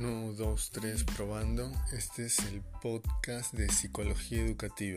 1, 2, 3, probando. Este es el podcast de psicología educativa.